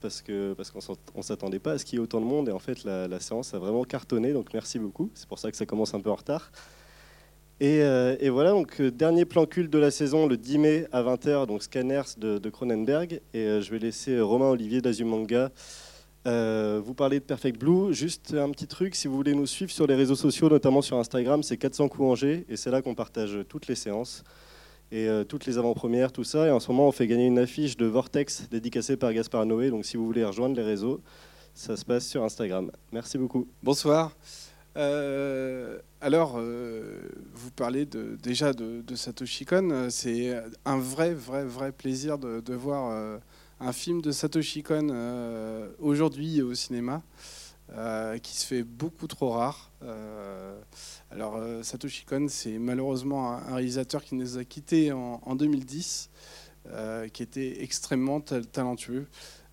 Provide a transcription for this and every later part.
parce que parce qu'on s'attendait pas à ce qu'il y ait autant de monde et en fait la, séance a vraiment cartonné donc merci beaucoup. C'est pour ça que ça commence un peu en retard. Et, euh, voilà donc euh, dernier plan culte de la saison le 10 mai à 20h donc Scanners de, Cronenberg et euh, je vais laisser Romain Olivier d'Azumanga vous parler de Perfect Blue. Juste un petit truc, si vous voulez nous suivre sur les réseaux sociaux, notamment sur Instagram, c'est 400 coups et c'est là qu'on partage toutes les séances et euh, toutes les avant-premières, tout ça. Et en ce moment, on fait gagner une affiche de Vortex dédicacée par Gaspard Noé. Donc si vous voulez rejoindre les réseaux, ça se passe sur Instagram. Merci beaucoup. Bonsoir. Euh, alors, euh, vous parlez de, déjà de, Satoshi Kon. C'est un vrai, vrai, vrai plaisir de, de voir un film de Satoshi Kon aujourd'hui au cinéma. Euh, qui se fait beaucoup trop rare. Euh, alors euh, Satoshi Kon, c'est malheureusement un, réalisateur qui nous a quittés en, 2010, qui était extrêmement talentueux.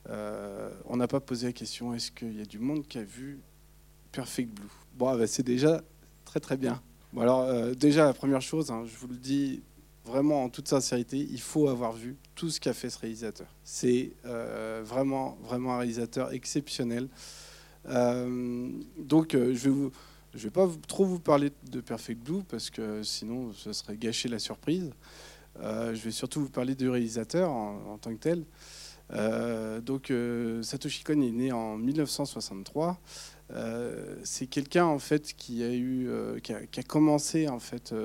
on n'a pas posé la question est-ce qu'il y a du monde qui a vu Perfect Blue? Bon, ah bah, c'est déjà très très bien. Alors déjà la première chose, hein, je vous le dis vraiment en toute sincérité, il faut avoir vu tout ce qu'a fait ce réalisateur. C'est vraiment vraiment un réalisateur exceptionnel. Euh, donc, euh, je vais vais pas trop vous parler de Perfect Blue parce que sinon, ce serait gâcher la surprise. Euh, je vais surtout vous parler du réalisateur en, tant que tel. donc, Satoshi Kon est né en 1963. c'est quelqu'un en fait qui a eu, qui a, commencé en fait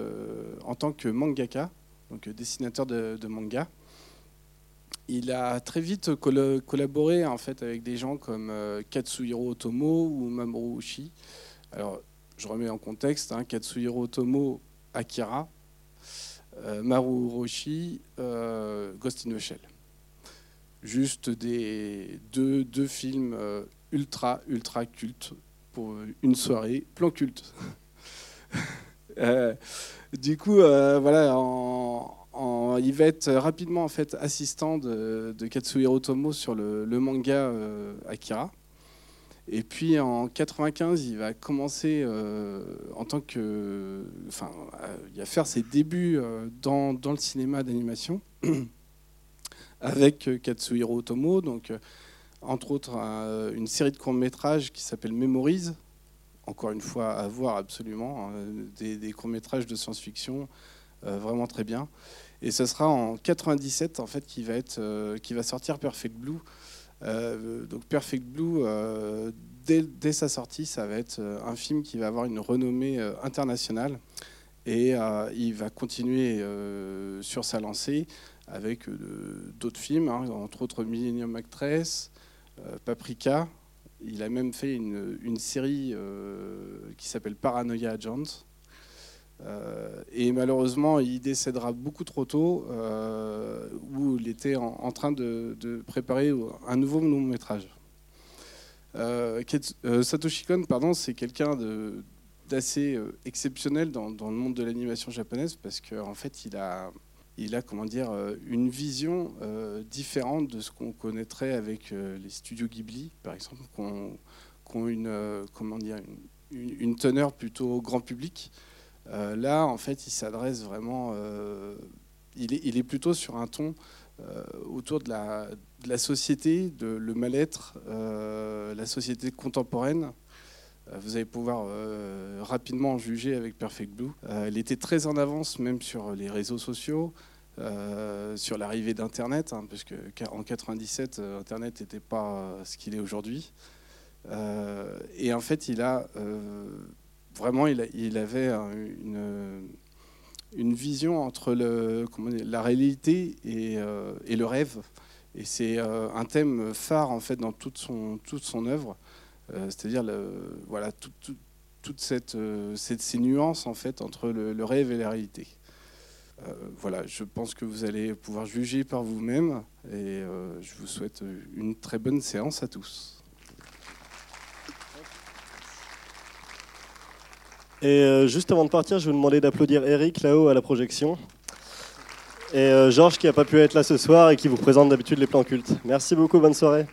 en tant que mangaka, donc dessinateur de, de manga il a très vite collaboré en fait avec des gens comme euh, Katsuhiro Otomo ou Mamoru Oshii. Alors, je remets en contexte hein, Katsuhiro Otomo, Akira, euh, Mamoru Oshii, euh, Ghost in the Shell. Juste des deux, deux films ultra ultra cultes pour une soirée, plan culte. du coup, voilà, en, il va être rapidement en fait assistant de, Katsuhiro Tomo sur le, manga euh, Akira. Et puis en 95, il va commencer euh, en tant que, enfin, va faire ses débuts euh, dans, le cinéma d'animation avec Katsuhiro Tomo, donc entre autres une série de courts métrages qui s'appelle Memories. Encore une fois, à voir absolument hein, des, des courts métrages de science-fiction vraiment très bien. Et ce sera en 97 en fait qui va être euh, qui va sortir Perfect Blue. Euh, donc Perfect Blue, euh, dès, sa sortie, ça va être un film qui va avoir une renommée internationale et il va continuer sur sa lancée avec d'autres films, hein, entre autres Millennium Actress, Paprika. Il a même fait une, une série qui s'appelle Paranoia Agent. Euh, et malheureusement, il décédera beaucoup trop tôt, euh, où il était en, train de, préparer un nouveau long métrage. Euh, Satoshi Kon, pardon, c'est quelqu'un d'assez exceptionnel dans, le monde de l'animation japonaise parce qu'en fait, il a, il a comment dire, une vision différente de ce qu'on connaîtrait avec les studios Ghibli, par exemple, qui ont, une, dire, une teneur plutôt grand public. Euh, là, en fait, il s'adresse vraiment. Euh, il, est, plutôt sur un ton euh, autour de la, société, de le mal-être, la société contemporaine. Vous allez pouvoir rapidement juger avec Perfect Blue. elle était très en avance, même sur les réseaux sociaux. sur l'arrivée d'Internet, hein, parce qu'en 97, Internet n'était pas ce qu'il est aujourd'hui. et en fait, il a vraiment, il, avait une, vision entre le, la réalité euh, et, le rêve. Et c'est euh, un thème phare en fait dans toute son, œuvre, euh, c'est-à-dire voilà, toutes cette, ces nuances en fait entre le, rêve et la réalité. voilà, je pense que vous allez pouvoir juger par vous-même et je vous souhaite une très bonne séance à tous. Et euh, juste avant de partir, je vais vous demander d'applaudir Eric là-haut à la projection. Et euh, Georges qui n'a pas pu être là ce soir et qui vous présente d'habitude les plans cultes. Merci beaucoup, bonne soirée.